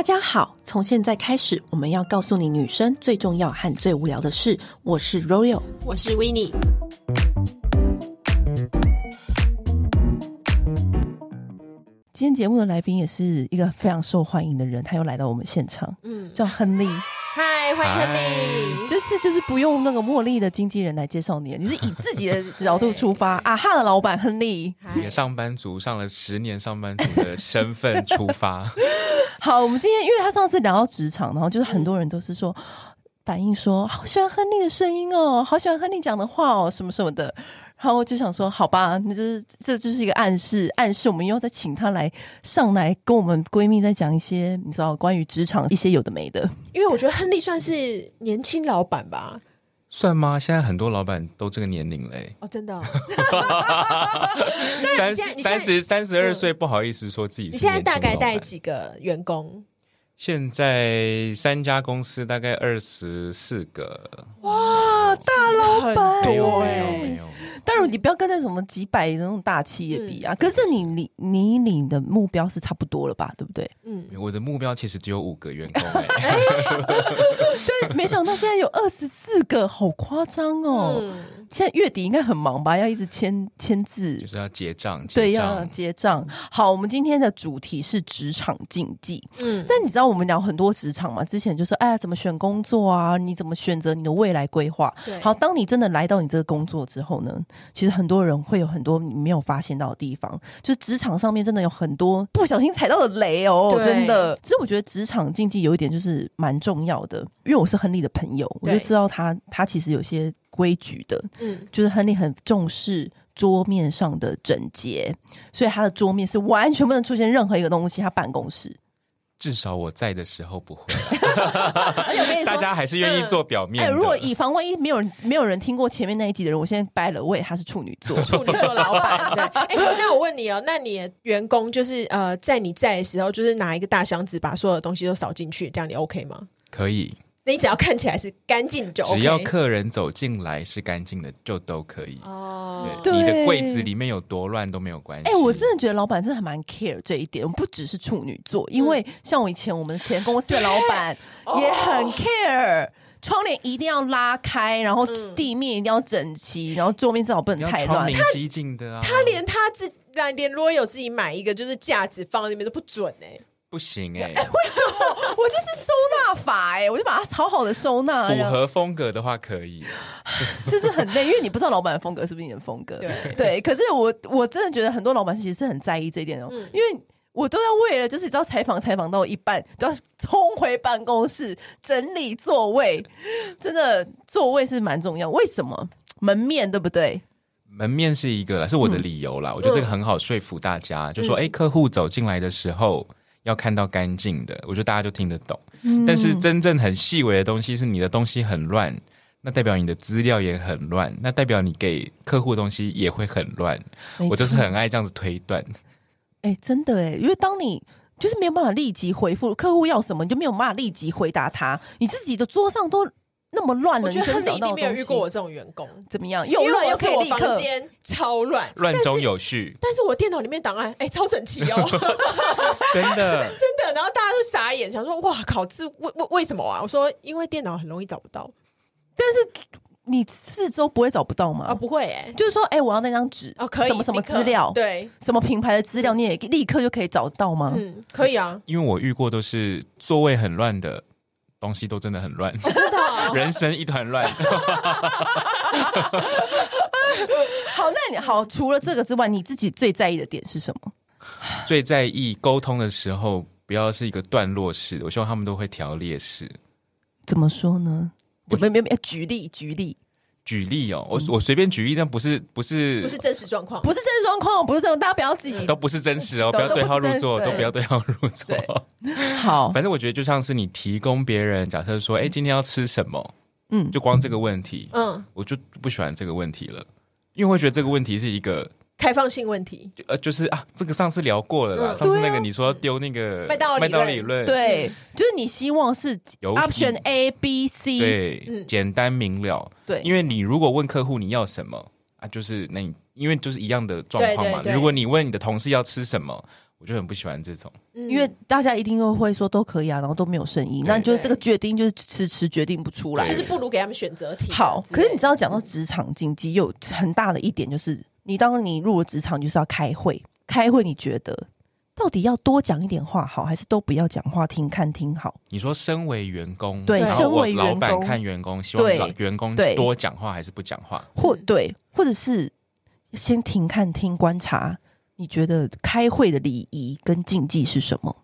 大家好，从现在开始，我们要告诉你女生最重要和最无聊的事。我是 Royal，我是 Winnie。今天节目的来宾也是一个非常受欢迎的人，他又来到我们现场，嗯，叫亨利。嗨，欢迎亨利。这次就是不用那个茉莉的经纪人来介绍你，你是以自己的角度出发 啊哈的老板亨利，一个上班族上了十年上班族的身份出发。好，我们今天因为他上次聊到职场，然后就是很多人都是说反映说好喜欢亨利的声音哦，好喜欢亨利讲的话哦，什么什么的。然后我就想说，好吧，那就是这就是一个暗示，暗示我们又再请他来上来跟我们闺蜜再讲一些你知道关于职场一些有的没的。因为我觉得亨利算是年轻老板吧。算吗？现在很多老板都这个年龄嘞。哦，真的、哦。三三十三十二岁，不好意思说自己。你现在大概带几个员工？现在三家公司大概二十四个。哇，大老板！没有没有没有。当然，你不要跟那什么几百那种大企业比啊。嗯、可是你你你领的目标是差不多了吧？对不对？嗯，我的目标其实只有五个员工。对，没想到现在有二十四个，好夸张哦。嗯现在月底应该很忙吧？要一直签签字，就是要结账。对，要结账。好，我们今天的主题是职场禁忌。嗯，但你知道我们聊很多职场嘛？之前就说，哎呀，怎么选工作啊？你怎么选择你的未来规划？对。好，当你真的来到你这个工作之后呢，其实很多人会有很多你没有发现到的地方，就是职场上面真的有很多不小心踩到的雷哦，真的。其实我觉得职场禁忌有一点就是蛮重要的，因为我是亨利的朋友，我就知道他他其实有些。规矩的，嗯，就是亨利很重视桌面上的整洁，所以他的桌面是完全不能出现任何一个东西。他办公室，至少我在的时候不会。而且大家还是愿意做表面。哎，如果以防万一，没有人没有人听过前面那一集的人，我现在掰了，位他是处女座，处女座老板。对，哎，那我问你哦，那你的员工就是呃，在你在的时候，就是拿一个大箱子，把所有的东西都扫进去，这样你 OK 吗？可以。你只要看起来是干净就 OK，只要客人走进来是干净的就都可以哦。对，你的柜子里面有多乱都没有关系。哎、欸，我真的觉得老板真的还蛮 care 这一点，我不只是处女座，因为像我以前我们前公司的老板也很 care，窗帘一定要拉开，然后地面一定要整齐，然后桌面最好不能太乱。窗明几净的啊，他连他自连如果有自己买一个就是架子放在那边都不准哎、欸。不行哎、欸欸，为什么？我就是收纳法哎、欸，我就把它好好的收纳。符合风格的话可以，就是很累，因为你不知道老板的风格是不是你的风格。对对，可是我我真的觉得很多老板其实是很在意这一点哦、喔，嗯、因为我都要为了就是你知道采访采访到一半，都要冲回办公室整理座位，真的座位是蛮重要。为什么？门面对不对？门面是一个啦，是我的理由啦。嗯、我觉得这个很好说服大家，嗯、就说哎、欸，客户走进来的时候。要看到干净的，我觉得大家就听得懂。嗯、但是真正很细微的东西，是你的东西很乱，那代表你的资料也很乱，那代表你给客户的东西也会很乱。我就是很爱这样子推断。哎、欸，真的哎，因为当你就是没有办法立即回复客户要什么，你就没有办法立即回答他，你自己的桌上都。那么乱了，我觉得他一定没有遇过我这种员工，怎么样？又乱又可以立刻，房间超乱，乱中有序。但是我电脑里面档案哎、欸，超整齐哦，真的真的。然后大家都傻眼，想说哇靠，这为为为什么啊？我说因为电脑很容易找不到，但是你四周不会找不到吗？啊，不会哎、欸，就是说哎、欸，我要那张纸哦，可以什么什么资料，对，什么品牌的资料，你也立刻就可以找到吗？嗯，可以啊，因为我遇过都是座位很乱的。东西都真的很乱，人生一团乱。好，那你好，除了这个之外，你自己最在意的点是什么？最在意沟通的时候，不要是一个段落式的，我希望他们都会条列式。怎么说呢？我没没没，举例举例。举例哦，我我随便举例，但不是不是不是真实状况，不是真实状况，不是这种，大家不要自己都不是真实哦，不要对号入座，都不要对号入座。好，反正我觉得就像是你提供别人，假设说，哎，今天要吃什么？嗯，就光这个问题，嗯，我就不喜欢这个问题了，因为会觉得这个问题是一个。开放性问题，呃，就是啊，这个上次聊过了啦。嗯、上次那个你说丢那个麦当麦道理论，对，就是你希望是 option A、B、C，对，嗯、简单明了。对，因为你如果问客户你要什么啊，就是那你，因为就是一样的状况嘛。如果你问你的同事要吃什么，我就很不喜欢这种，因为大家一定都会说都可以啊，然后都没有声音，那就是这个决定就是迟迟决定不出来，就是不如给他们选择题。好，可是你知道讲到职场经济有很大的一点就是，你当你入了职场就是要开会，开会你觉得？到底要多讲一点话好，还是都不要讲话，听看听好？你说，身为员工，对，身为老板看员工，希望员工多讲话还是不讲话？或对，或者是先听看听观察？你觉得开会的礼仪跟禁忌是什么？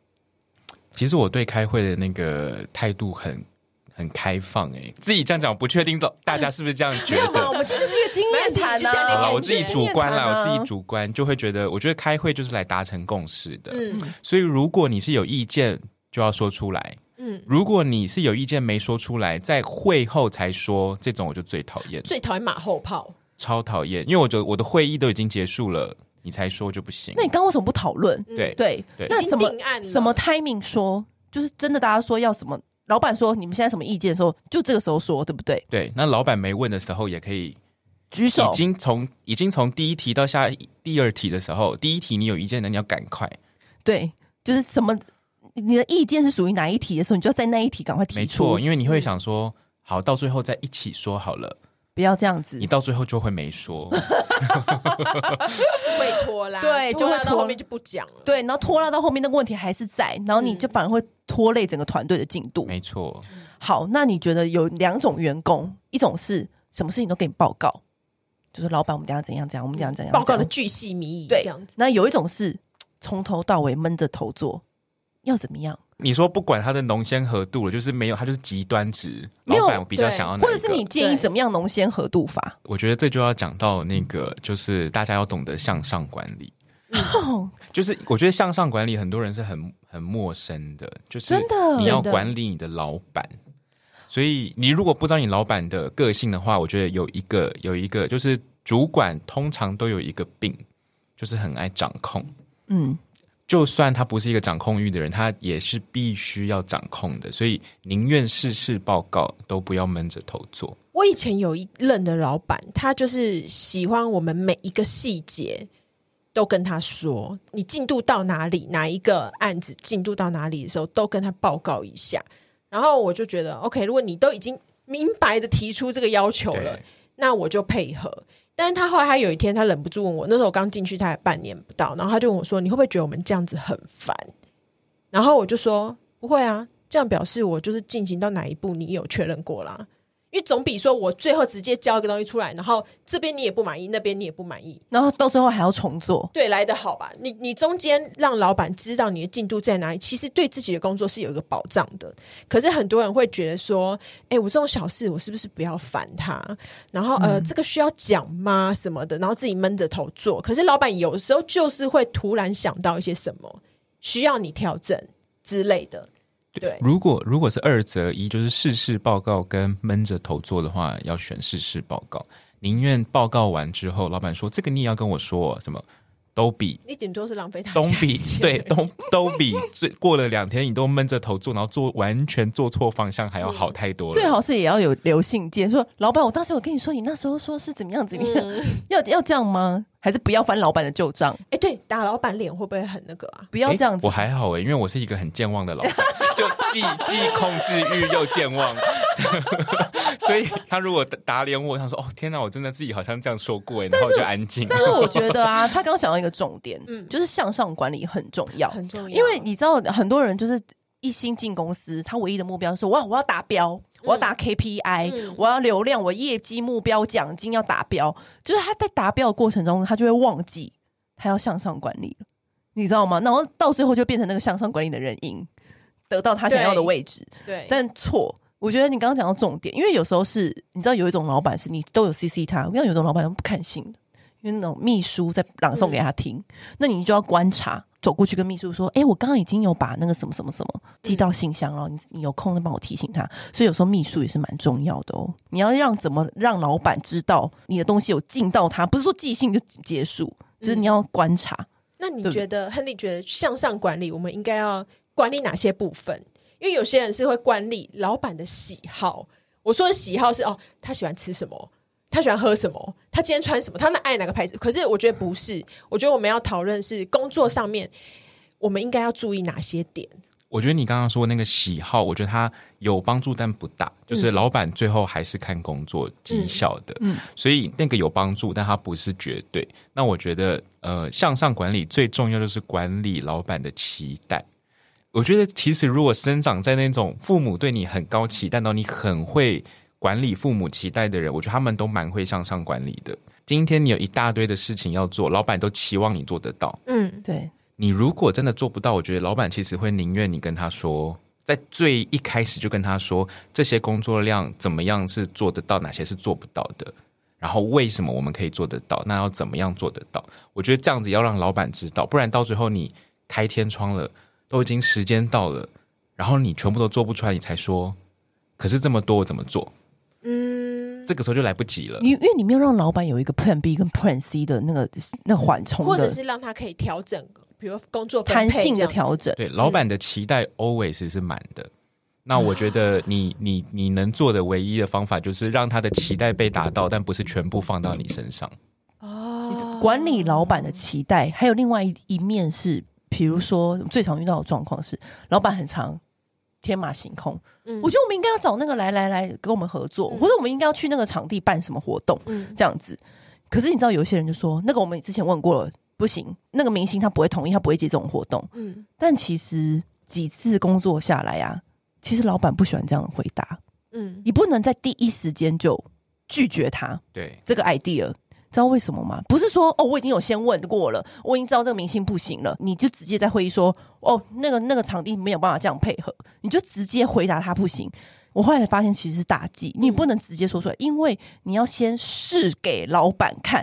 其实我对开会的那个态度很。很开放哎、欸，自己这样讲不确定，大家是不是这样觉得？我们其实是经验谈啊。好，我自己主观啦，我自己主观就会觉得，我觉得开会就是来达成共识的。嗯，所以如果你是有意见，就要说出来。嗯，如果你是有意见没说出来，在会后才说，这种我就最讨厌。最讨厌马后炮，超讨厌，因为我觉得我的会议都已经结束了，你才说就不行。那你刚刚为什么不讨论？对对对，那什么什么 timing 说，就是真的大家说要什么？老板说：“你们现在什么意见的时候，就这个时候说，对不对？”对。那老板没问的时候，也可以举手。已经从已经从第一题到下第二题的时候，第一题你有意见的，你要赶快。对，就是什么你的意见是属于哪一题的时候，你就要在那一题赶快提出。没错，因为你会想说，嗯、好，到最后再一起说好了。不要这样子，你到最后就会没说，会拖拉，对，就会到后面就不讲了，对，然后拖拉到后面那个问题还是在，然后你就反而会拖累整个团队的进度。没错。好，那你觉得有两种员工，一种是什么事情都给你报告，就是老板我们讲怎样怎样，我们讲怎样，报告的巨细靡遗，对，这样子。那有一种是从头到尾闷着头做，要怎么样？你说不管他的浓鲜合度了，就是没有，他就是极端值。老板比较想要或者是你建议怎么样浓鲜合度法？我觉得这就要讲到那个，就是大家要懂得向上管理。嗯、就是我觉得向上管理很多人是很很陌生的，就是你要管理你的老板。所以你如果不知道你老板的个性的话，我觉得有一个有一个就是主管通常都有一个病，就是很爱掌控。嗯。就算他不是一个掌控欲的人，他也是必须要掌控的，所以宁愿事事报告，都不要闷着头做。我以前有一任的老板，他就是喜欢我们每一个细节都跟他说，你进度到哪里，哪一个案子进度到哪里的时候，都跟他报告一下。然后我就觉得，OK，如果你都已经明白的提出这个要求了，那我就配合。但是他后来，他有一天，他忍不住问我，那时候我刚进去，他还半年不到，然后他就问我说：“你会不会觉得我们这样子很烦？”然后我就说：“不会啊，这样表示我就是进行到哪一步，你有确认过啦。”因为总比说我最后直接交一个东西出来，然后这边你也不满意，那边你也不满意，然后到最后还要重做，对，来得好吧？你你中间让老板知道你的进度在哪里，其实对自己的工作是有一个保障的。可是很多人会觉得说，哎，我这种小事我是不是不要烦他？然后呃，这个需要讲吗？什么的？然后自己闷着头做。可是老板有时候就是会突然想到一些什么需要你调整之类的。对，如果如果是二择一，就是事事报告跟闷着头做的话，要选事事报告。宁愿报告完之后，老板说这个你也要跟我说什么。都比你顶多是浪费他，都比对，都都比最过了两天你都闷着头做，然后做完全做错方向还要好太多了。最好是也要有留信件，说老板，我当时我跟你说，你那时候说是怎么样怎么样，嗯、要要这样吗？还是不要翻老板的旧账？哎、欸，对，打老板脸会不会很那个啊？不要这样子，欸、我还好哎、欸，因为我是一个很健忘的老板，就既既控制欲又健忘。所以他如果打脸我，他说：“哦，天哪，我真的自己好像这样说过哎。”然后我就安静。但是我觉得啊，他刚刚想到一个重点，嗯，就是向上管理很重要，很重要。因为你知道，很多人就是一心进公司，他唯一的目标是：哇，我要达标，我要打 KPI，、嗯、我要流量，我业绩目标奖金要达标。就是他在达标的过程中，他就会忘记他要向上管理了，你知道吗？然后到最后就变成那个向上管理的人赢，得到他想要的位置。对，对但错。我觉得你刚刚讲到重点，因为有时候是你知道有一种老板是你都有 CC 他，我跟你讲有一种老板不看信的，因为那种秘书在朗诵给他听，嗯、那你就要观察，走过去跟秘书说：“哎、欸，我刚刚已经有把那个什么什么什么寄到信箱了，你你有空再帮我提醒他。”所以有时候秘书也是蛮重要的哦。你要让怎么让老板知道你的东西有进到他，不是说寄信就结束，就是你要观察。嗯、那你觉得亨利觉得向上管理，我们应该要管理哪些部分？因为有些人是会管理老板的喜好，我说的喜好是哦，他喜欢吃什么，他喜欢喝什么，他今天穿什么，他那爱哪个牌子。可是我觉得不是，我觉得我们要讨论是工作上面，我们应该要注意哪些点？我觉得你刚刚说那个喜好，我觉得它有帮助，但不大。就是老板最后还是看工作绩效的，嗯，所以那个有帮助，但它不是绝对。那我觉得，呃，向上管理最重要就是管理老板的期待。我觉得，其实如果生长在那种父母对你很高期待到你很会管理父母期待的人，我觉得他们都蛮会向上管理的。今天你有一大堆的事情要做，老板都期望你做得到，嗯，对。你如果真的做不到，我觉得老板其实会宁愿你跟他说，在最一开始就跟他说这些工作量怎么样是做得到，哪些是做不到的，然后为什么我们可以做得到，那要怎么样做得到？我觉得这样子要让老板知道，不然到最后你开天窗了，都已经时间到了，然后你全部都做不出来，你才说，可是这么多我怎么做？嗯，这个时候就来不及了。你因为你没有让老板有一个 Plan B 跟 Plan C 的那个那缓冲，或者是让他可以调整。比如工作弹性的调整，对老板的期待 always 是满的。那我觉得你你你能做的唯一的方法就是让他的期待被达到，但不是全部放到你身上。哦，管理老板的期待，还有另外一一面是，比如说最常遇到的状况是，老板很常天马行空。嗯，我觉得我们应该要找那个来来来跟我们合作，或者我们应该要去那个场地办什么活动，嗯，这样子。可是你知道，有些人就说，那个我们之前问过了。不行，那个明星他不会同意，他不会接这种活动。嗯，但其实几次工作下来呀、啊，其实老板不喜欢这样的回答。嗯，你不能在第一时间就拒绝他。对，这个 idea，知道为什么吗？不是说哦，我已经有先问过了，我已经知道这个明星不行了，你就直接在会议说哦，那个那个场地没有办法这样配合，你就直接回答他不行。我后来才发现其实是大忌，你不能直接说出来，因为你要先试给老板看，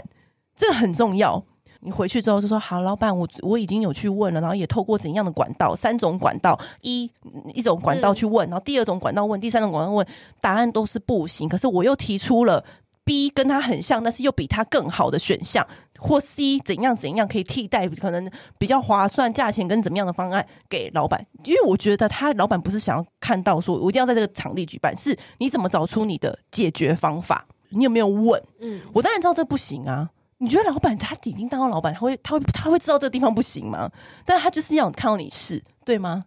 这个很重要。你回去之后就说好，老板，我我已经有去问了，然后也透过怎样的管道，三种管道，一一种管道去问，然后第二种管道问，第三种管道问，答案都是不行。可是我又提出了 B 跟他很像，但是又比他更好的选项，或 C 怎样怎样可以替代，可能比较划算，价钱跟怎么样的方案给老板。因为我觉得他老板不是想要看到说我一定要在这个场地举办，是你怎么找出你的解决方法？你有没有问？嗯，我当然知道这不行啊。你觉得老板他已经当了老板，他会他会他会知道这个地方不行吗？但是他就是要看到你是，对吗？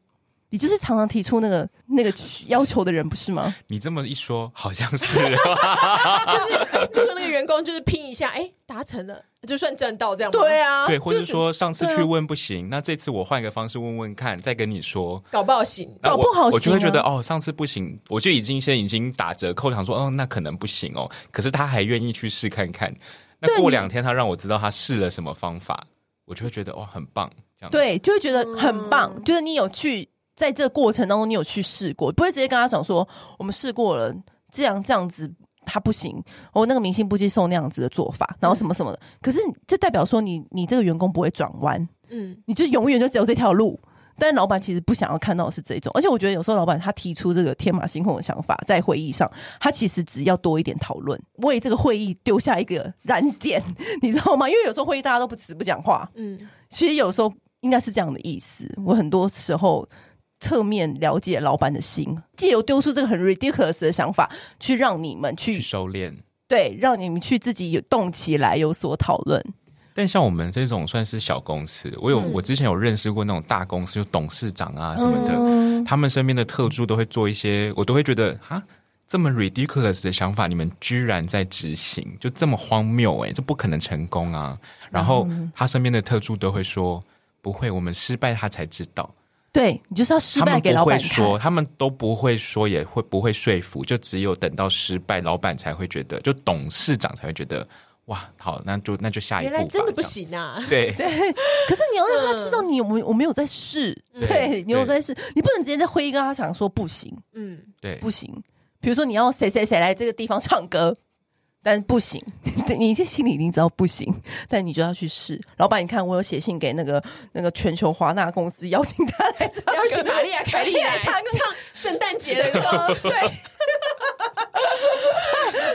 你就是常常提出那个那个要求的人，不是吗？你这么一说，好像是，就是如果那个员工就是拼一下，哎，达成了，就算赚到这样。对啊，对，或者说上次去问不行，那这次我换一个方式问问看，再跟你说，搞不好行，搞不好行，我就会觉得哦，上次不行，我就已经先已经打折扣，想说哦，那可能不行哦，可是他还愿意去试看看。那过两天，他让我知道他试了什么方法，我就会觉得哦，很棒，这样对，就会觉得很棒。嗯、就是你有去在这个过程当中，你有去试过，不会直接跟他讲说我们试过了，这样这样子他不行，哦，那个明星不接受那样子的做法，然后什么什么的。嗯、可是这代表说你你这个员工不会转弯，嗯，你就永远就只有这条路。但老板其实不想要看到的是这种，而且我觉得有时候老板他提出这个天马行空的想法，在会议上，他其实只要多一点讨论，为这个会议丢下一个燃点，你知道吗？因为有时候会议大家都不词不讲话，嗯，其实有时候应该是这样的意思。我很多时候侧面了解老板的心，借由丢出这个很 ridiculous 的想法，去让你们去，去收敛，对，让你们去自己有动起来，有所讨论。但像我们这种算是小公司，我有、嗯、我之前有认识过那种大公司，就董事长啊什么的，嗯、他们身边的特助都会做一些，我都会觉得啊，这么 ridiculous 的想法，你们居然在执行，就这么荒谬哎、欸，这不可能成功啊！然后他身边的特助都会说，不会，我们失败他才知道。对，你就是要失败给老板看。他们不会说，他们都不会说，也会不会说服，就只有等到失败，老板才会觉得，就董事长才会觉得。哇，好，那就那就下一步。原来真的不行啊！对对，可是你要让他知道你有没有我没有在试，对你有在试，你不能直接在会议跟他讲说不行，嗯，对，不行。比如说你要谁谁谁来这个地方唱歌，但不行，你这心里已经知道不行，但你就要去试。老板，你看我有写信给那个那个全球华纳公司，邀请他来唱，邀请玛利亚凯莉来唱唱圣诞节的歌，对。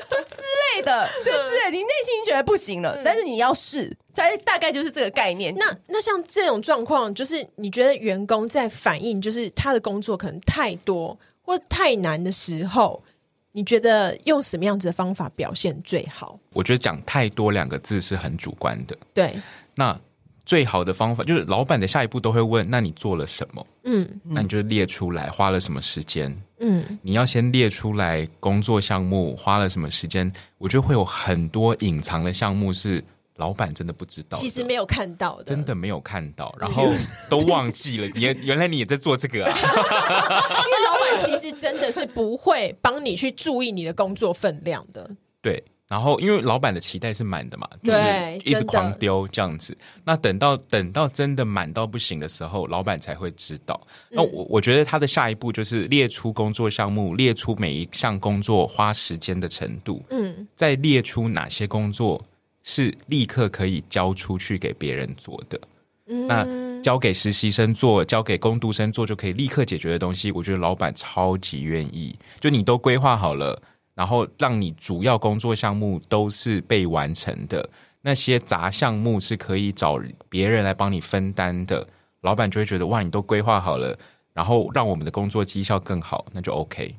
就之类的，就之类，你内心觉得不行了，嗯、但是你要试，大大概就是这个概念。那那像这种状况，就是你觉得员工在反映，就是他的工作可能太多或太难的时候，你觉得用什么样子的方法表现最好？我觉得讲太多两个字是很主观的。对，那。最好的方法就是，老板的下一步都会问：那你做了什么？嗯，那你就列出来，花了什么时间？嗯，你要先列出来工作项目花了什么时间。我觉得会有很多隐藏的项目是老板真的不知道，其实没有看到的，真的没有看到，然后都忘记了。原原来你也在做这个啊？因为老板其实真的是不会帮你去注意你的工作分量的。对。然后，因为老板的期待是满的嘛，就是一直狂丢这样子。那等到等到真的满到不行的时候，老板才会知道。那我我觉得他的下一步就是列出工作项目，列出每一项工作花时间的程度，嗯，再列出哪些工作是立刻可以交出去给别人做的。嗯，那交给实习生做，交给工读生做就可以立刻解决的东西，我觉得老板超级愿意。就你都规划好了。然后让你主要工作项目都是被完成的，那些杂项目是可以找别人来帮你分担的，老板就会觉得哇，你都规划好了，然后让我们的工作绩效更好，那就 OK。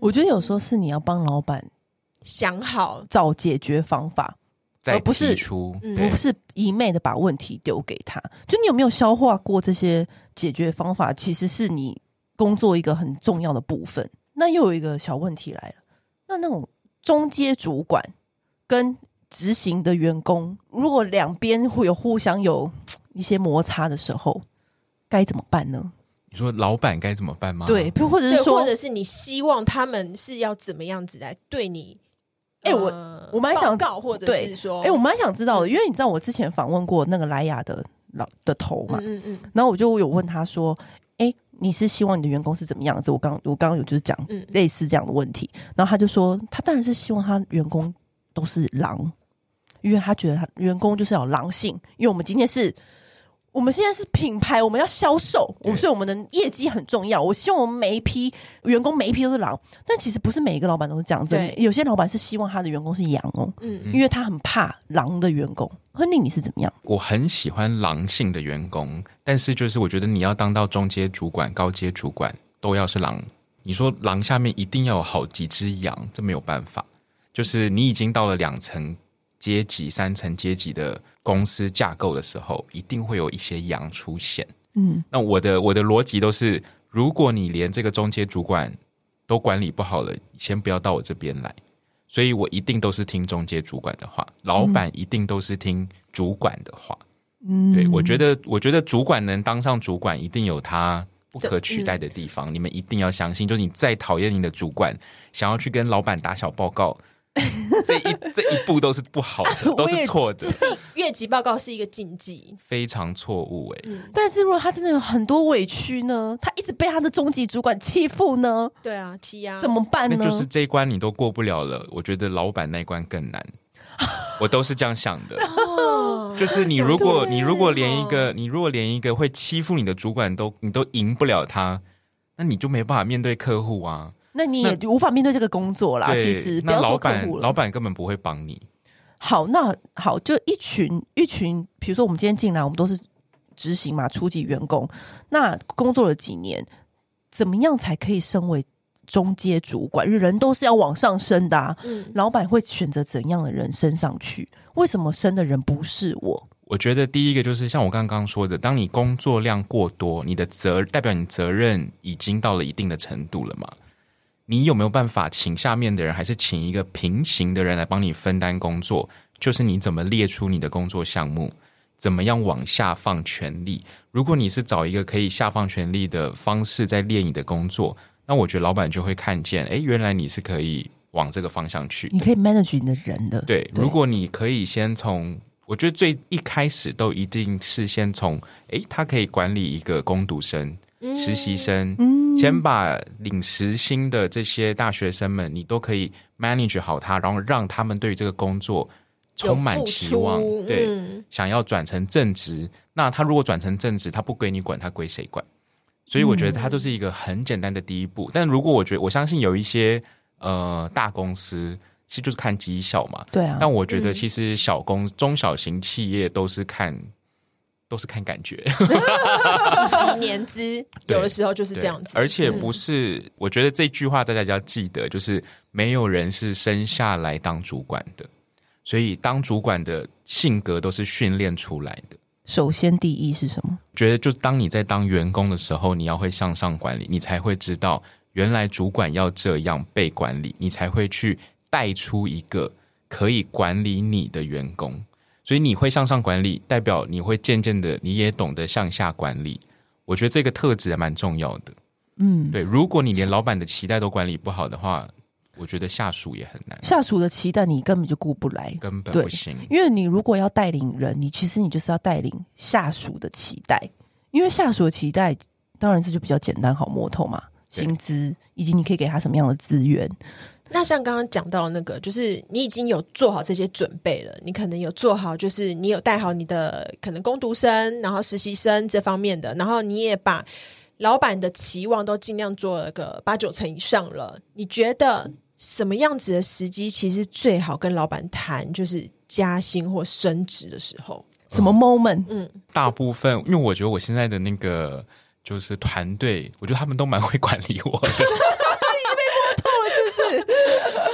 我觉得有时候是你要帮老板想好找解决方法，而不是出不是一昧的把问题丢给他。就你有没有消化过这些解决方法？其实是你工作一个很重要的部分。那又有一个小问题来了。那那种中阶主管跟执行的员工，如果两边会有互相有一些摩擦的时候，该怎么办呢？你说老板该怎么办吗？对，或者是说，或者是你希望他们是要怎么样子来对你？哎、欸，我我蛮想告，或者是说，哎、欸，我蛮想知道的，因为你知道我之前访问过那个莱雅的老的头嘛，嗯嗯，然后我就有问他说。哎，你是希望你的员工是怎么样子？我刚我刚刚有就是讲类似这样的问题，嗯、然后他就说，他当然是希望他员工都是狼，因为他觉得他员工就是要狼性，因为我们今天是。我们现在是品牌，我们要销售，我所以我们的业绩很重要。我希望我们每一批员工每一批都是狼，但其实不是每一个老板都是这样子。有些老板是希望他的员工是羊哦，嗯，因为他很怕狼的员工。亨利，你是怎么样？我很喜欢狼性的员工，但是就是我觉得你要当到中阶主管、高阶主管都要是狼。你说狼下面一定要有好几只羊，这没有办法。就是你已经到了两层阶级、三层阶级的。公司架构的时候，一定会有一些羊出现。嗯，那我的我的逻辑都是，如果你连这个中介主管都管理不好了，先不要到我这边来。所以我一定都是听中介主管的话，老板一定都是听主管的话。嗯，对，我觉得，我觉得主管能当上主管，一定有他不可取代的地方。嗯，你们一定要相信，就是你再讨厌你的主管，想要去跟老板打小报告。这一这一步都是不好的，都是错的。这是越级报告是一个禁忌，非常错误哎。嗯、但是如果他真的有很多委屈呢？他一直被他的中级主管欺负呢？对啊，欺压怎么办呢？那就是这一关你都过不了了，我觉得老板那一关更难。我都是这样想的，就是你如果你如果连一个你如果连一个会欺负你的主管都你都赢不了他，那你就没办法面对客户啊。那你也无法面对这个工作啦。其实，不要说客户，老板根本不会帮你。好，那好，就一群一群，比如说我们今天进来，我们都是执行嘛，初级员工。那工作了几年，怎么样才可以升为中阶主管？人都是要往上升的啊。嗯，老板会选择怎样的人升上去？为什么升的人不是我？我觉得第一个就是像我刚刚说的，当你工作量过多，你的责代表你责任已经到了一定的程度了嘛。你有没有办法请下面的人，还是请一个平行的人来帮你分担工作？就是你怎么列出你的工作项目，怎么样往下放权力？如果你是找一个可以下放权力的方式在列你的工作，那我觉得老板就会看见，哎，原来你是可以往这个方向去，你可以 manage 你的人的。对，如果你可以先从，我觉得最一开始都一定是先从，哎，他可以管理一个工读生。实习生，嗯，先把领时薪的这些大学生们，你都可以 manage 好他，然后让他们对于这个工作充满期望，对，嗯、想要转成正职。那他如果转成正职，他不归你管，他归谁管？所以我觉得他就是一个很简单的第一步。嗯、但如果我觉得，我相信有一些呃大公司，其实就是看绩效嘛，对啊。但我觉得其实小公、嗯、中小型企业都是看。都是看感觉，几年资 有的时候就是这样子，而且不是。嗯、我觉得这句话大家要记得，就是没有人是生下来当主管的，所以当主管的性格都是训练出来的。首先第一是什么？觉得就是当你在当员工的时候，你要会向上管理，你才会知道原来主管要这样被管理，你才会去带出一个可以管理你的员工。所以你会向上管理，代表你会渐渐的你也懂得向下管理。我觉得这个特质还蛮重要的。嗯，对，如果你连老板的期待都管理不好的话。我觉得下属也很难，下属的期待你根本就顾不来，根本不行。因为你如果要带领人，你其实你就是要带领下属的期待，因为下属的期待当然这就比较简单好摸透嘛，薪资以及你可以给他什么样的资源。那像刚刚讲到那个，就是你已经有做好这些准备了，你可能有做好，就是你有带好你的可能工读生，然后实习生这方面的，然后你也把老板的期望都尽量做了个八九成以上了，你觉得？什么样子的时机其实最好跟老板谈，就是加薪或升职的时候。什么 moment？嗯，大部分，因为我觉得我现在的那个就是团队，我觉得他们都蛮会管理我的。你已经被摸透了，是不是？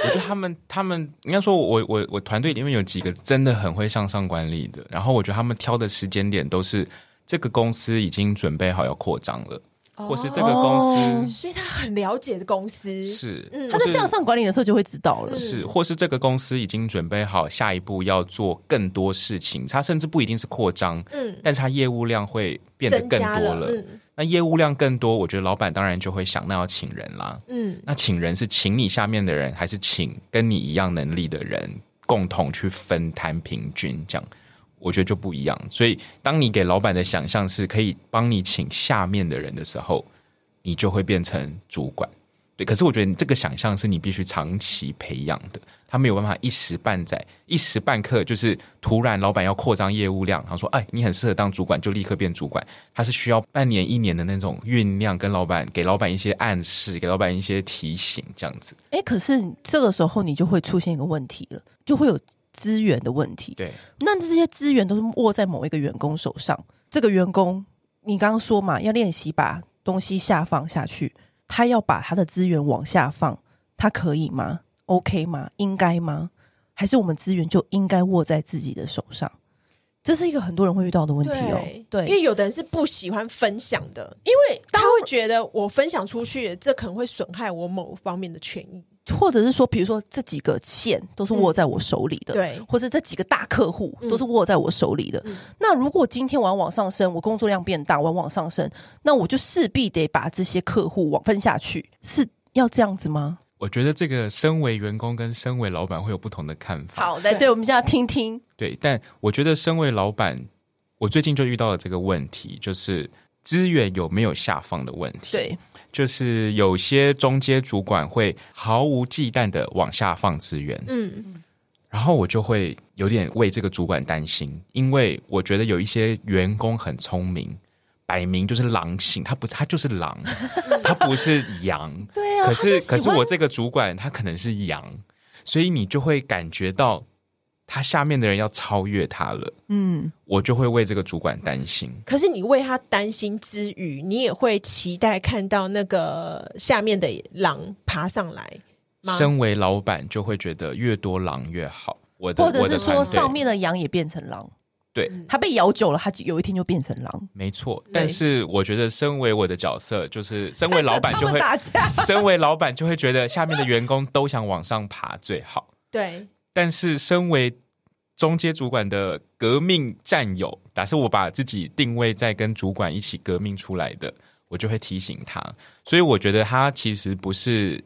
我就他们，他们应该说，我我我团队里面有几个真的很会向上管理的。然后我觉得他们挑的时间点都是这个公司已经准备好要扩张了。或是这个公司，哦，所以他很了解的公司。是，嗯，他在向上管理的时候就会知道了，是，或是这个公司已经准备好下一步要做更多事情，他甚至不一定是扩张，嗯，但是他业务量会变得更多了，了嗯，那业务量更多，我觉得老板当然就会想，那要请人啦，嗯，那请人是请你下面的人，还是请跟你一样能力的人共同去分摊平均这样？我觉得就不一样，所以当你给老板的想象是可以帮你请下面的人的时候，你就会变成主管。对，可是我觉得这个想象是你必须长期培养的，他没有办法一时半载、一时半刻就是突然老板要扩张业务量，他说：“哎，你很适合当主管，就立刻变主管。”他是需要半年、一年的那种酝酿，跟老板给老板一些暗示，给老板一些提醒，这样子。哎，可是这个时候你就会出现一个问题了，就会有。资源的问题，对，那这些资源都是握在某一个员工手上。这个员工，你刚刚说嘛，要练习把东西下放下去，他要把他的资源往下放，他可以吗？OK 吗？应该吗？还是我们资源就应该握在自己的手上？这是一个很多人会遇到的问题哦。对，对，因为有的人是不喜欢分享的，因为他会觉得我分享出去，这可能会损害我某方面的权益。或者是说，比如说这几个线都是握在我手里的，嗯、对，或者这几个大客户都是握在我手里的。嗯、那如果今天我要往上升，我工作量变大，我要往上升，那我就势必得把这些客户往分下去，是要这样子吗？我觉得这个身为员工跟身为老板会有不同的看法。好，来，对，我们现在听听。对，但我觉得身为老板，我最近就遇到了这个问题，就是资源有没有下放的问题。对。就是有些中阶主管会毫无忌惮的往下放资源，嗯，然后我就会有点为这个主管担心，因为我觉得有一些员工很聪明，摆明就是狼性，他不，他就是狼，他不是羊，对啊，可是可是我这个主管他可能是羊，所以你就会感觉到。他下面的人要超越他了，嗯，我就会为这个主管担心。可是你为他担心之余，你也会期待看到那个下面的狼爬上来。身为老板，就会觉得越多狼越好。我的或者是说，上面的羊也变成狼，对，他被咬久了，他就有一天就变成狼。没错，但是我觉得，身为我的角色，就是 身为老板就会打架，身为老板就会觉得下面的员工都想往上爬最好。对。但是，身为中阶主管的革命战友，假设我把自己定位在跟主管一起革命出来的，我就会提醒他。所以，我觉得他其实不是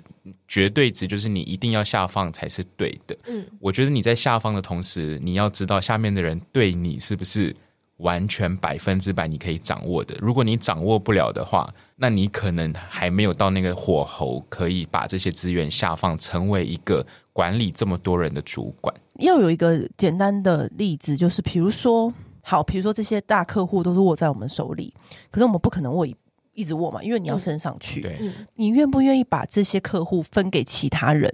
绝对值，就是你一定要下放才是对的。嗯，我觉得你在下放的同时，你要知道下面的人对你是不是完全百分之百你可以掌握的。如果你掌握不了的话，那你可能还没有到那个火候，可以把这些资源下放，成为一个。管理这么多人的主管，要有一个简单的例子，就是比如说，好，比如说这些大客户都是握在我们手里，可是我们不可能握一直握嘛，因为你要升上去。对，你愿不愿意把这些客户分给其他人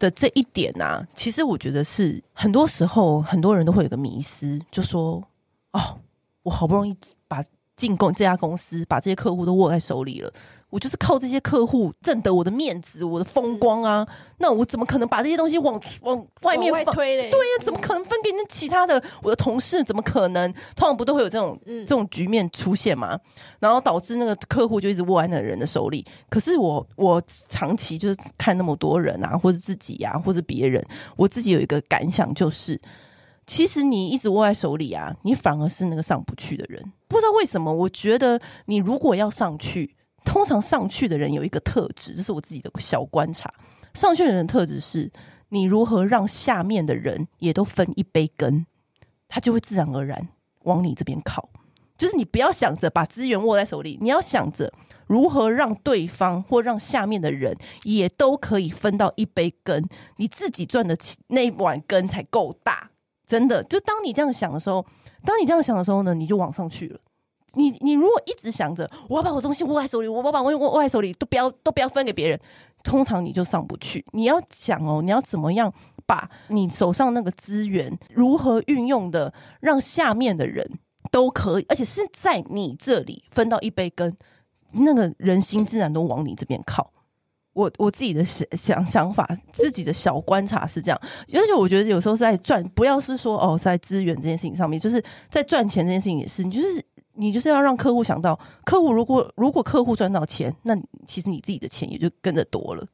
的这一点呢、啊？其实我觉得是很多时候很多人都会有个迷思，就说：“哦，我好不容易把进攻这家公司，把这些客户都握在手里了。我就是靠这些客户挣得我的面子，我的风光啊！那我怎么可能把这些东西往往外面推嘞？对呀、啊，怎么可能分给那其他的我的同事？怎么可能？通常不都会有这种、嗯、这种局面出现吗？然后导致那个客户就一直握在那人的手里。可是我我长期就是看那么多人啊，或者自己呀、啊，或者别人，我自己有一个感想就是，其实你一直握在手里啊，你反而是那个上不去的人。不知道为什么，我觉得你如果要上去。通常上去的人有一个特质，这是我自己的小观察。上去的人特质是，你如何让下面的人也都分一杯羹，他就会自然而然往你这边靠。就是你不要想着把资源握在手里，你要想着如何让对方或让下面的人也都可以分到一杯羹，你自己赚的那碗羹才够大。真的，就当你这样想的时候，当你这样想的时候呢，你就往上去了。你你如果一直想着我要把我东西握在手里，我把我握握在手里，都不要都不要分给别人，通常你就上不去。你要想哦，你要怎么样把你手上那个资源如何运用的，让下面的人都可以，而且是在你这里分到一杯羹，那个人心自然都往你这边靠。我我自己的想想想法，自己的小观察是这样，而且我觉得有时候是在赚，不要是说哦，在资源这件事情上面，就是在赚钱这件事情也是，你就是。你就是要让客户想到，客户如果如果客户赚到钱，那其实你自己的钱也就跟着多了。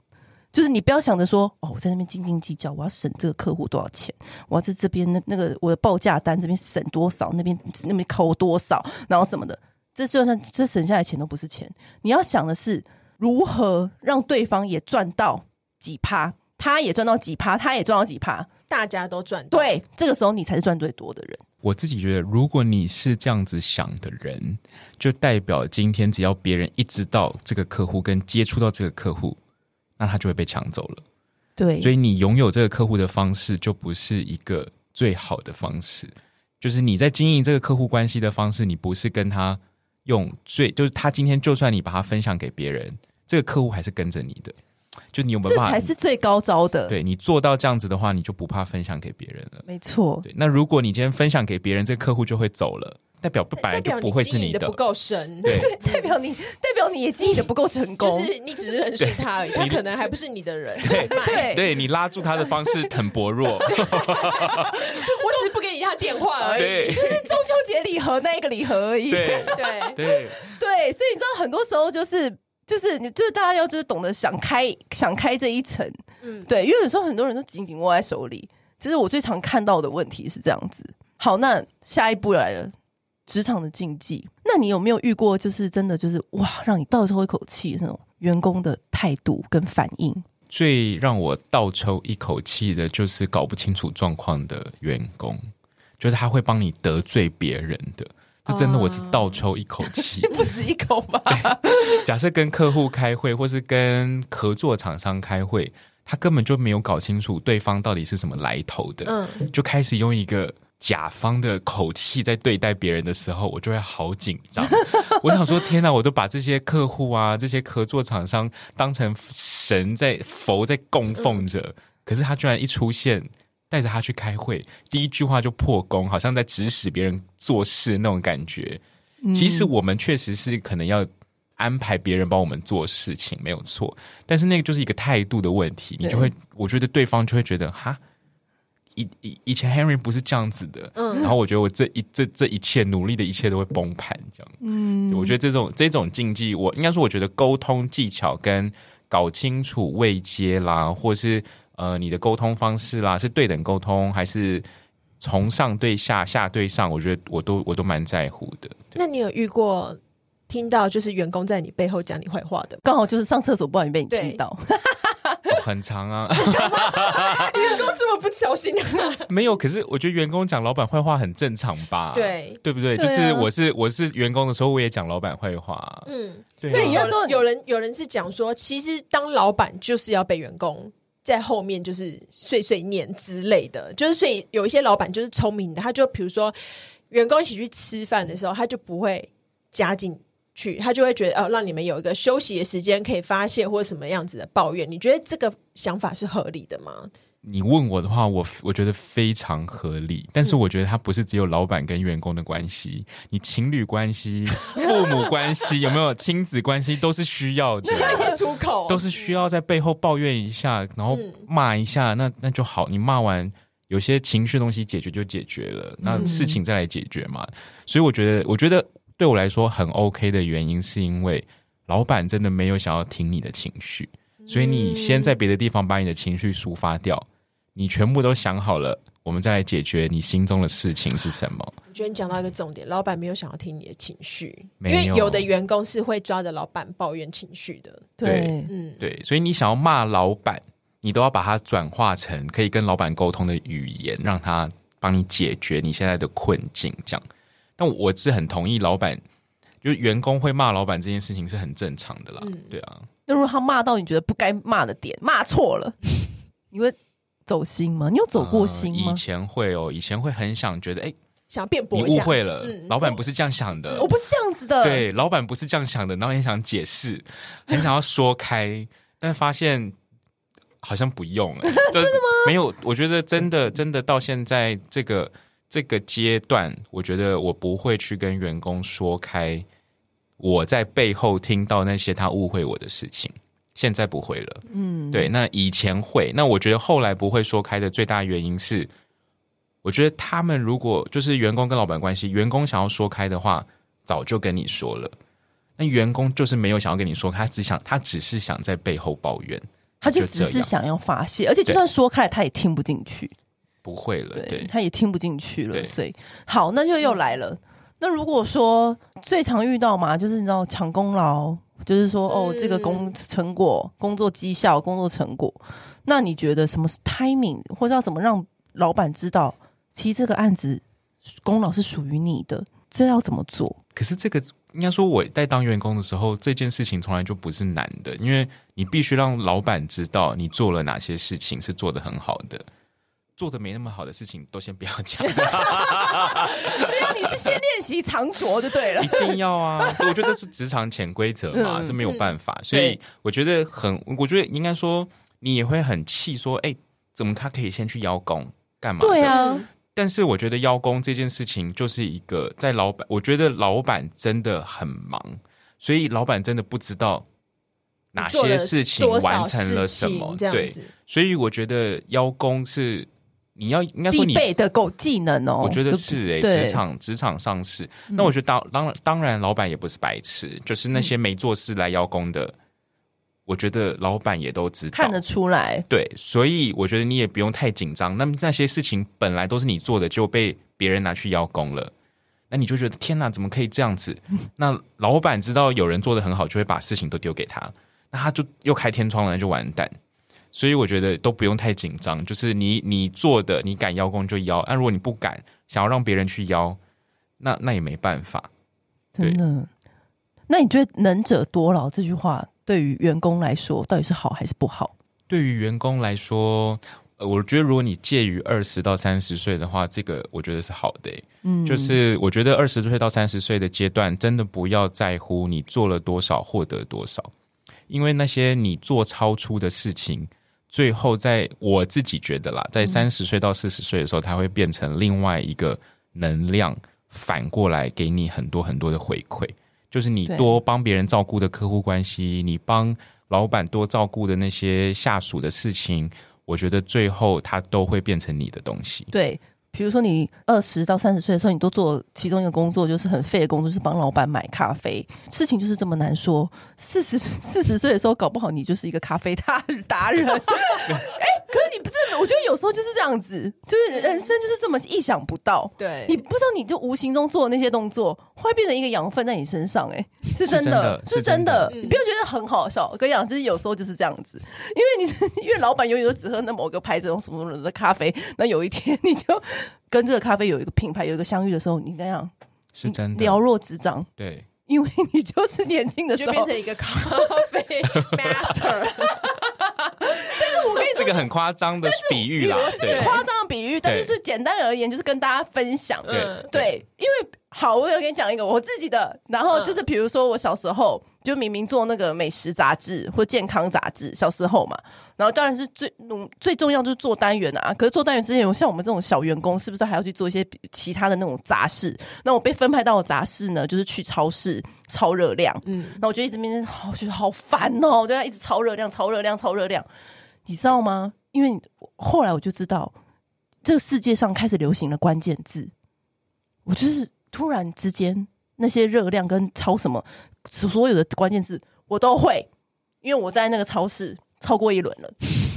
就是你不要想着说，哦，我在那边斤斤计较，我要省这个客户多少钱，我要在这边那那个我的报价单这边省多少，那边那边扣多少，然后什么的，这就算这省下来钱都不是钱。你要想的是如何让对方也赚到几趴，他也赚到几趴，他也赚到几趴，大家都赚。对，这个时候你才是赚最多的人。我自己觉得，如果你是这样子想的人，就代表今天只要别人一知道这个客户跟接触到这个客户，那他就会被抢走了。对，所以你拥有这个客户的方式就不是一个最好的方式。就是你在经营这个客户关系的方式，你不是跟他用最，就是他今天就算你把他分享给别人，这个客户还是跟着你的。就你有没有办法？这才是最高招的。对，你做到这样子的话，你就不怕分享给别人了。没错。对，那如果你今天分享给别人，这个客户就会走了，代表本来就不会是你的。的不够深，对，代表你代表你也经营的不够成功，就是你只是认识他而已，他可能还不是你的人。对 对，对，你拉住他的方式很薄弱，就 是我只是不给你他电话而已，对就是中秋节礼盒那一个礼盒而已。对对对对，所以你知道，很多时候就是。就是你，就是大家要就是懂得想开，想开这一层，嗯，对，因为有时候很多人都紧紧握在手里。其实我最常看到的问题是这样子。好，那下一步来了，职场的禁忌。那你有没有遇过，就是真的就是哇，让你倒抽一口气那种员工的态度跟反应？最让我倒抽一口气的就是搞不清楚状况的员工，就是他会帮你得罪别人的。这真的，我是倒抽一口气，不止一口吧？假设跟客户开会，或是跟合作厂商开会，他根本就没有搞清楚对方到底是什么来头的，嗯，就开始用一个甲方的口气在对待别人的时候，我就会好紧张。我想说，天哪！我都把这些客户啊，这些合作厂商当成神在佛在供奉着，嗯，可是他居然一出现。带着他去开会，第一句话就破功，好像在指使别人做事那种感觉。其实我们确实是可能要安排别人帮我们做事情，没有错。但是那个就是一个态度的问题，你就会，我觉得对方就会觉得，哈，以以以前 Henry 不是这样子的，嗯。然后我觉得我这一这这一切努力的一切都会崩盘，这样。嗯，我觉得这种这种竞技，我应该说，我觉得沟通技巧跟搞清楚未接啦，或是。呃，你的沟通方式啦，是对等沟通还是从上对下、下对上？我觉得我都我都蛮在乎的。那你有遇过听到就是员工在你背后讲你坏话的？刚好就是上厕所不小心被你听到，很长啊。员工这么不小心啊？没有，可是我觉得员工讲老板坏话很正常吧？对，对不对？对啊、就是我是我是员工的时候，我也讲老板坏话。嗯，对、啊。那你要说有人有人是讲说，其实当老板就是要被员工。在后面就是碎碎念之类的，就是所以有一些老板就是聪明的，他就比如说员工一起去吃饭的时候，他就不会加进去，他就会觉得哦，让你们有一个休息的时间可以发泄或者什么样子的抱怨。你觉得这个想法是合理的吗？你问我的话，我我觉得非常合理。但是我觉得它不是只有老板跟员工的关系，你情侣关系、父母关系有没有亲子关系，都是需要的，需要一些出口，都是需要在背后抱怨一下，然后骂一下，那那就好。你骂完，有些情绪东西解决就解决了，那事情再来解决嘛。所以我觉得，我觉得对我来说很 OK 的原因，是因为老板真的没有想要听你的情绪，所以你先在别的地方把你的情绪抒发掉。你全部都想好了，我们再来解决你心中的事情是什么？我觉得你讲到一个重点，老板没有想要听你的情绪，因为有的员工是会抓着老板抱怨情绪的。对，嗯，对，所以你想要骂老板，你都要把它转化成可以跟老板沟通的语言，让他帮你解决你现在的困境。这样，但我是很同意老板，就是员工会骂老板这件事情是很正常的啦。嗯、对啊，那如果他骂到你觉得不该骂的点，骂错了，你会？走心吗？你有走过心吗？呃、以前会哦，以前会很想觉得，哎，想辩驳，你误会了，嗯、老板不是这样想的，我不是这样子的。对，老板不是这样想的，然后也想解释，很想要说开，但发现好像不用。真的吗？没有，我觉得真的真的到现在这个这个阶段，我觉得我不会去跟员工说开，我在背后听到那些他误会我的事情。现在不会了，嗯，对，那以前会，那我觉得后来不会说开的最大原因是，我觉得他们如果就是员工跟老板关系，员工想要说开的话，早就跟你说了，那员工就是没有想要跟你说，他只想他只是想在背后抱怨，他就只是想要发泄，而且就算说开了，他也听不进去，不会了，对，对他也听不进去了，所以好，那就又来了，嗯、那如果说最常遇到嘛，就是你知道抢功劳。就是说，哦，这个工成果、工作绩效、工作成果，那你觉得什么是 timing，或者要怎么让老板知道，其实这个案子功劳是属于你的，这要怎么做？可是这个应该说，我在当员工的时候，这件事情从来就不是难的，因为你必须让老板知道你做了哪些事情是做得很好的。做的没那么好的事情都先不要讲。对啊，你是先练习藏拙就对了。一定要啊！我觉得这是职场潜规则嘛，嗯、这没有办法。嗯、所以我觉得很，我觉得应该说你也会很气，说哎，怎么他可以先去邀功干嘛？对啊。但是我觉得邀功这件事情就是一个在老板，我觉得老板真的很忙，所以老板真的不知道哪些事情完成了什么。对，所以我觉得邀功是。你要应该说你必备的够技能哦，我觉得是诶、欸，职场职场上市。嗯、那我觉得当当然当然，老板也不是白痴，就是那些没做事来邀功的，嗯、我觉得老板也都知道看得出来。对，所以我觉得你也不用太紧张。那么那些事情本来都是你做的，就被别人拿去邀功了，那你就觉得天哪，怎么可以这样子？嗯、那老板知道有人做的很好，就会把事情都丢给他，那他就又开天窗了，那就完蛋。所以我觉得都不用太紧张，就是你你做的，你敢邀功就邀。那如果你不敢，想要让别人去邀，那那也没办法。真的？那你觉得“能者多劳”这句话对于员工来说，到底是好还是不好？对于员工来说，我觉得如果你介于二十到三十岁的话，这个我觉得是好的。嗯，就是我觉得二十岁到三十岁的阶段，真的不要在乎你做了多少，获得多少，因为那些你做超出的事情。最后，在我自己觉得啦，在三十岁到四十岁的时候，它会变成另外一个能量，反过来给你很多很多的回馈。就是你多帮别人照顾的客户关系，你帮老板多照顾的那些下属的事情，我觉得最后它都会变成你的东西。对。比如说，你二十到三十岁的时候，你都做其中一个工作，就是很废的工作，就是帮老板买咖啡。事情就是这么难说。四十 四十岁的时候，搞不好你就是一个咖啡达达人。哎、欸，可是你不是？我觉得有时候就是这样子，就是人生就是这么意想不到。对，你不知道，你就无形中做的那些动作，会变成一个养分在你身上。哎，是真的，是真的。你不要觉得很好笑，跟你讲，就是有时候就是这样子。因为你，因为老板永远都只喝那某个牌子什么什么的咖啡，那有一天你就。跟这个咖啡有一个品牌有一个相遇的时候，你那样是真的了若指掌。对，因为你就是年轻的时候就变成一个咖啡 master。但是我跟你说，这个很夸张的比喻啦，是夸张的比喻，但是是简单而言，就是跟大家分享。对，对，因为好，我有跟你讲一个我自己的，然后就是比如说我小时候就明明做那个美食杂志或健康杂志，小时候嘛，然后当然是最最重要就是做单元啊。可是做单元之前，像我们这种小员工，是不是还要去做一些其他的那种杂事？那我被分派到的杂事呢，就是去超市超热量。嗯，那我就一直面好，我觉得好烦哦，我就要一直超热量、超热量、超热量，你知道吗？因为后来我就知道，这个世界上开始流行了关键字，我就是。突然之间，那些热量跟超什么，所有的关键字我都会，因为我在那个超市超过一轮了。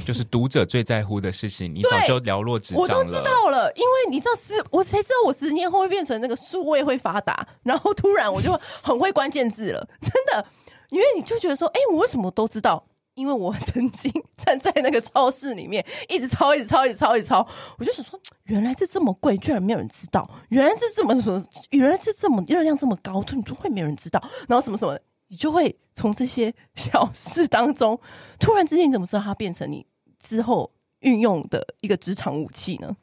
就是读者最在乎的事情，你早就了落指掌了。我都知道了，因为你知道是，我谁知道我十年后会变成那个数位会发达，然后突然我就很会关键字了，真的，因为你就觉得说，哎、欸，我为什么都知道？因为我曾经 站在那个超市里面，一直抄，一直抄，一直抄，一直抄，我就想说，原来这这么贵，居然没有人知道；原来这这么什么，原来这这么热量这么高，就就会没有人知道。然后什么什么，你就会从这些 小事当中，突然之间，你怎么知道它变成你之后运用的一个职场武器呢？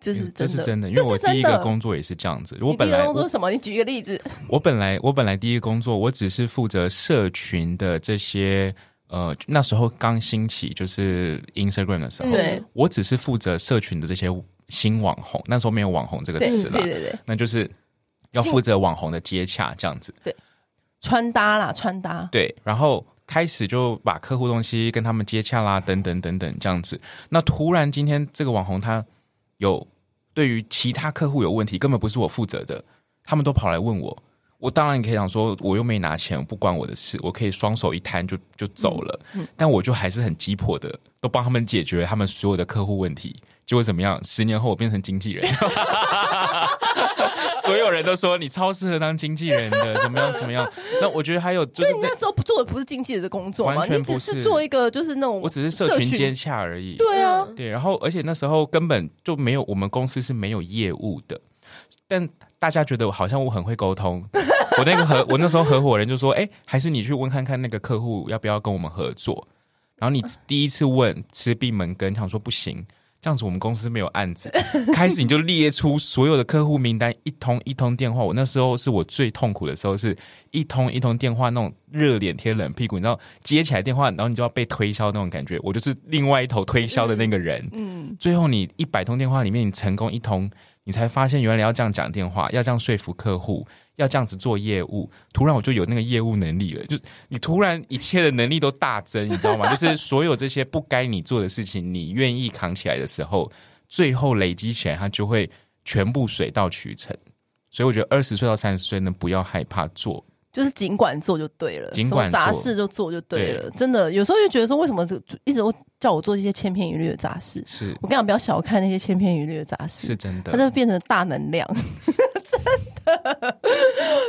就是这是真的，因为我第一个工作也是这样子。我本来工作什么？你举一个例子。我本来我本来第一个工作，我只是负责社群的这些。呃，那时候刚兴起，就是 Instagram 的时候，对我只是负责社群的这些新网红。那时候没有“网红”这个词啦，对对对，那就是要负责网红的接洽这样子。对，穿搭啦，穿搭。对，然后开始就把客户东西跟他们接洽啦，等等等等这样子。那突然今天这个网红他有对于其他客户有问题，根本不是我负责的，他们都跑来问我。我当然可以想说，我又没拿钱，不关我的事，我可以双手一摊就就走了。嗯嗯、但我就还是很急迫的，都帮他们解决他们所有的客户问题。结果怎么样？十年后我变成经纪人，所有人都说你超适合当经纪人的，怎么样怎么样？那我觉得还有，就是你那时候做的不是经纪人的工作？完全不是，是做一个就是那种，我只是社群接洽而已。对啊，对，然后而且那时候根本就没有，我们公司是没有业务的，但。大家觉得我好像我很会沟通，我那个合我那时候合伙人就说：“哎、欸，还是你去问看看那个客户要不要跟我们合作。”然后你第一次问吃闭门羹，想说不行，这样子我们公司没有案子。开始你就列出所有的客户名单，一通一通电话。我那时候是我最痛苦的时候，是一通一通电话那种热脸贴冷屁股，你知道接起来电话，然后你就要被推销那种感觉。我就是另外一头推销的那个人。嗯，最后你一百通电话里面，你成功一通。你才发现，原来要这样讲电话，要这样说服客户，要这样子做业务。突然我就有那个业务能力了，就你突然一切的能力都大增，你知道吗？就是所有这些不该你做的事情，你愿意扛起来的时候，最后累积起来，它就会全部水到渠成。所以我觉得二十岁到三十岁呢，不要害怕做。就是尽管做就对了，尽管杂事就做就对了。对真的，有时候就觉得说，为什么就一直都叫我做这些千篇一律的杂事？是我跟你讲，不要小看那些千篇一律的杂事，是真的，它就变成大能量。真的，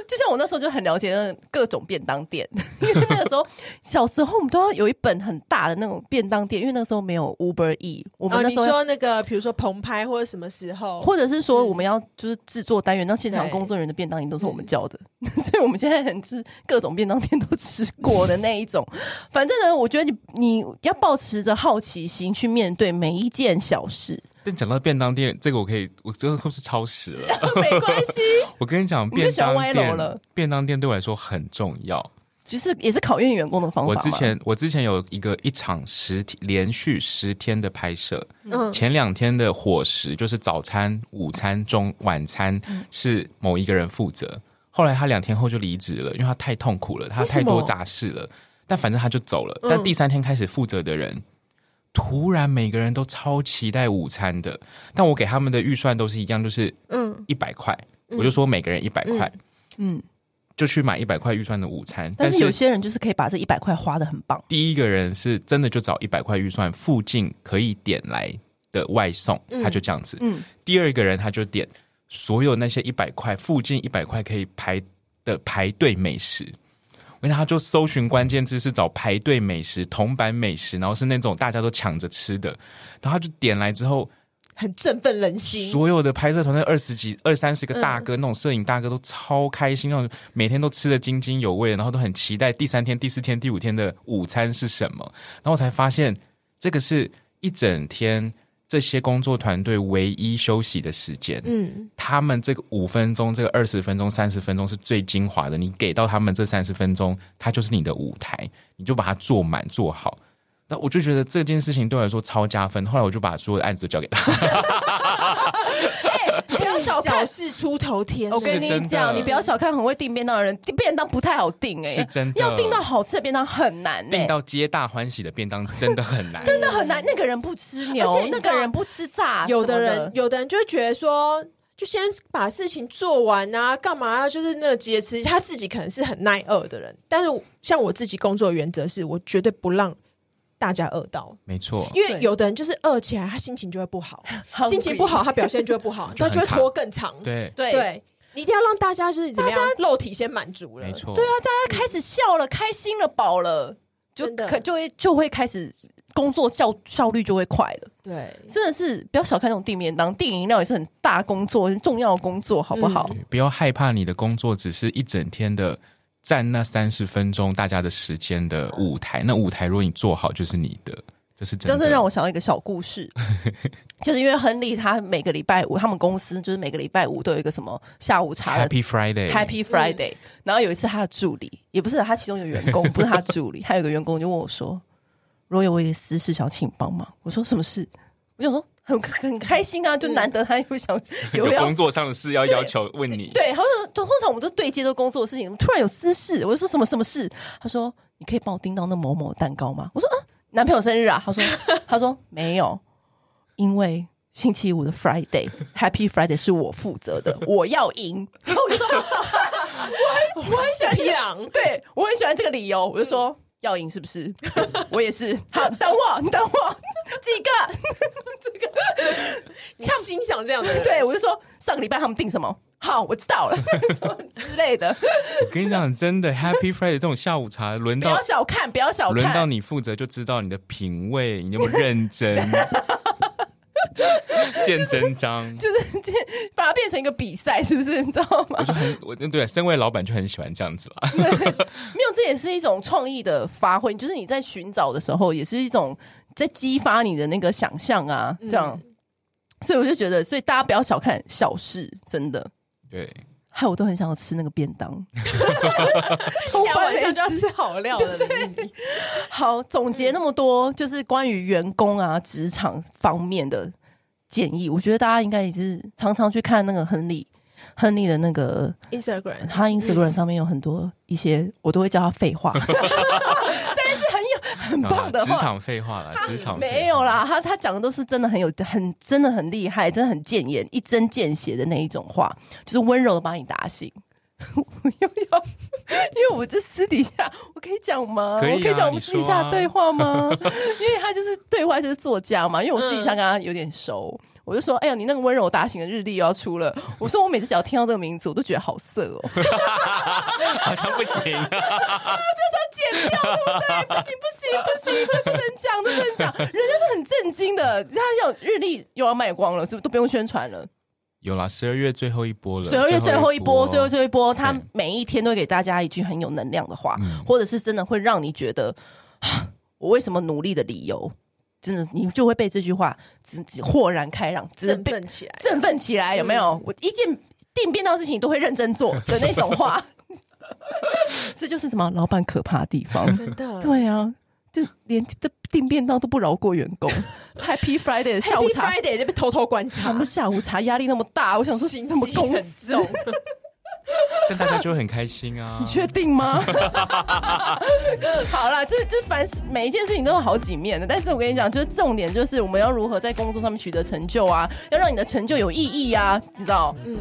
就像我那时候就很了解那各种便当店，因为那个时候小时候我们都要有一本很大的那种便当店，因为那个时候没有 Uber E。我们那时候、说那个，比如说棚拍或者什么时候，或者是说我们要就是制作单元，那现场工作人员的便当也都是我们叫的，所以我们现在很吃各种便当店都吃过的那一种。反正呢，我觉得你你要保持着好奇心去面对每一件小事。但讲到便当店，这个我可以，我这个是超时了，没关系。我跟你讲，便当店，便当店对我来说很重要，就是也是考验员工的方法。我之前我之前有一个一场十天连续十天的拍摄，嗯，前两天的伙食就是早餐、午餐、中晚餐是某一个人负责，后来他两天后就离职了，因为他太痛苦了，他太多杂事了。但反正他就走了。但第三天开始负责的人。突然，每个人都超期待午餐的，但我给他们的预算都是一样，就是嗯一百块，嗯、我就说每个人一百块，嗯，就去买一百块预算的午餐。但是有些人就是可以把这一百块花得很棒。第一个人是真的就找一百块预算附近可以点来的外送，他就这样子。嗯，第二个人他就点所有那些一百块附近一百块可以排的排队美食。因为他就搜寻关键字是找排队美食、铜板美食，然后是那种大家都抢着吃的，然后他就点来之后，很振奋人心。所有的拍摄团队二十几、二三十个大哥，嗯、那种摄影大哥都超开心，那种每天都吃得津津有味，然后都很期待第三天、第四天、第五天的午餐是什么。然后我才发现，这个是一整天这些工作团队唯一休息的时间，嗯，他们这个五分钟、这个二十分钟、三十分钟是最精华的。你给到他们这三十分钟，它就是你的舞台，你就把它做满做好。那我就觉得这件事情对我来说超加分。后来我就把所有的案子都交给他。不要小看事出头天，我跟你讲，你不要小看很会订便当的人，订便当不太好订哎，是真的。要订到好吃的便当很难，订到皆大欢喜的便当真的很难，真的很难。那个人不吃牛，那个人不吃炸，有的人有的人就会觉得说，就先把事情做完啊，干嘛？就是那个节吃，他自己可能是很耐饿的人，但是像我自己工作的原则是我绝对不让。大家饿到，没错，因为有的人就是饿起来，他心情就会不好，心情不好，他表现就会不好，他就会拖更长。对对，你一定要让大家就是怎么样，肉体先满足了，没错。对啊，大家开始笑了，开心了，饱了，就可就会就会开始工作效效率就会快了。对，真的是不要小看那种订面当，订饮料也是很大工作，很重要的工作，好不好？不要害怕你的工作只是一整天的。占那三十分钟大家的时间的舞台，那舞台如果你做好，就是你的，这是真的。这是让我想到一个小故事，就是因为亨利他每个礼拜五，他们公司就是每个礼拜五都有一个什么下午茶，Happy Friday，Happy Friday。然后有一次他的助理，也不是他其中一个员工，不是他助理，还有一个员工就问我说：“如果有我一些私事想请你帮忙。”我说：“什么事？”我想说。很 很开心啊，就难得他又想有工作上的事要要求问你。对，他说通常我们都对接都工作的事情，突然有私事，我就说什么什么事？他说你可以帮我订到那某某蛋糕吗？我说嗯，男朋友生日啊？他说 他说没有，因为星期五的 Friday，Happy Friday 是我负责的，我要赢。然后我就说我很我很喜欢对我很喜欢这个理由，我就说。要赢是不是？我也是。好，等我，你等我几个？心想这样的？对，我就说上个礼拜他们订什么？好，我知道了，什么之类的。我跟你讲，真的，Happy Friday 这种下午茶，轮到不要小看，不要小看，轮到你负责就知道你的品味，你有没有认真。见真章，就是把它变成一个比赛，是不是？你知道吗？我就很，我对，身为老板就很喜欢这样子了。没有，这也是一种创意的发挥。就是你在寻找的时候，也是一种在激发你的那个想象啊，这样。嗯、所以我就觉得，所以大家不要小看小事，真的。对。害我都很想要吃那个便当，开玩笑就要吃好料的。好，总结那么多，就是关于员工啊、职场方面的建议。我觉得大家应该也是常常去看那个亨利，亨利的那个 Instagram，他 Instagram 上面有很多一些，我都会叫他废话。很棒的话，职场废话啦，职场没有啦，他他讲的都是真的很有很真的很厉害，真的很见言，一针见血的那一种话，就是温柔的把你打醒。我 又要，因为我这私底下我可以讲吗？可以啊，我可以讲我们私底下对话吗？因为他就是对外就是作家嘛，因为我私底下跟他有点熟。嗯我就说，哎呀，你那个温柔打醒的日历又要出了。我说，我每次只要听到这个名字，我都觉得好色哦，好像不行剪掉对不对？不行不行不行，这不能讲，这不能讲，人家是很震惊的。他有日历又要卖光了，是不是都不用宣传了？有啦，十二月最后一波了，十二月最后一波，最后最后一波，他每一天都会给大家一句很有能量的话，或者是真的会让你觉得 我为什么努力的理由。真的，你就会被这句话只只豁然开朗，振奋起来，振奋起来，有没有？嗯、我一件定变到事情都会认真做的那种话，这就是什么老板可怕的地方，真的。对啊，就连这订便当都不饶过员工。Happy Friday 的下午茶 Happy Friday 就被偷偷观察，他们下午茶压力那么大，我想说心这么公司。但大家就会很开心啊！你确定吗？好啦，这这凡是每一件事情都有好几面的。但是我跟你讲，就是重点就是我们要如何在工作上面取得成就啊，要让你的成就有意义啊，知道？嗯。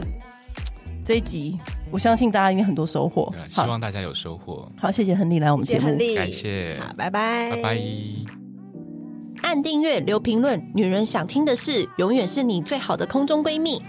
这一集我相信大家应该很多收获，希望大家有收获。好，谢谢亨利来我们节目，感谢，好，拜拜，拜拜。按订阅，留评论，女人想听的事，永远是你最好的空中闺蜜。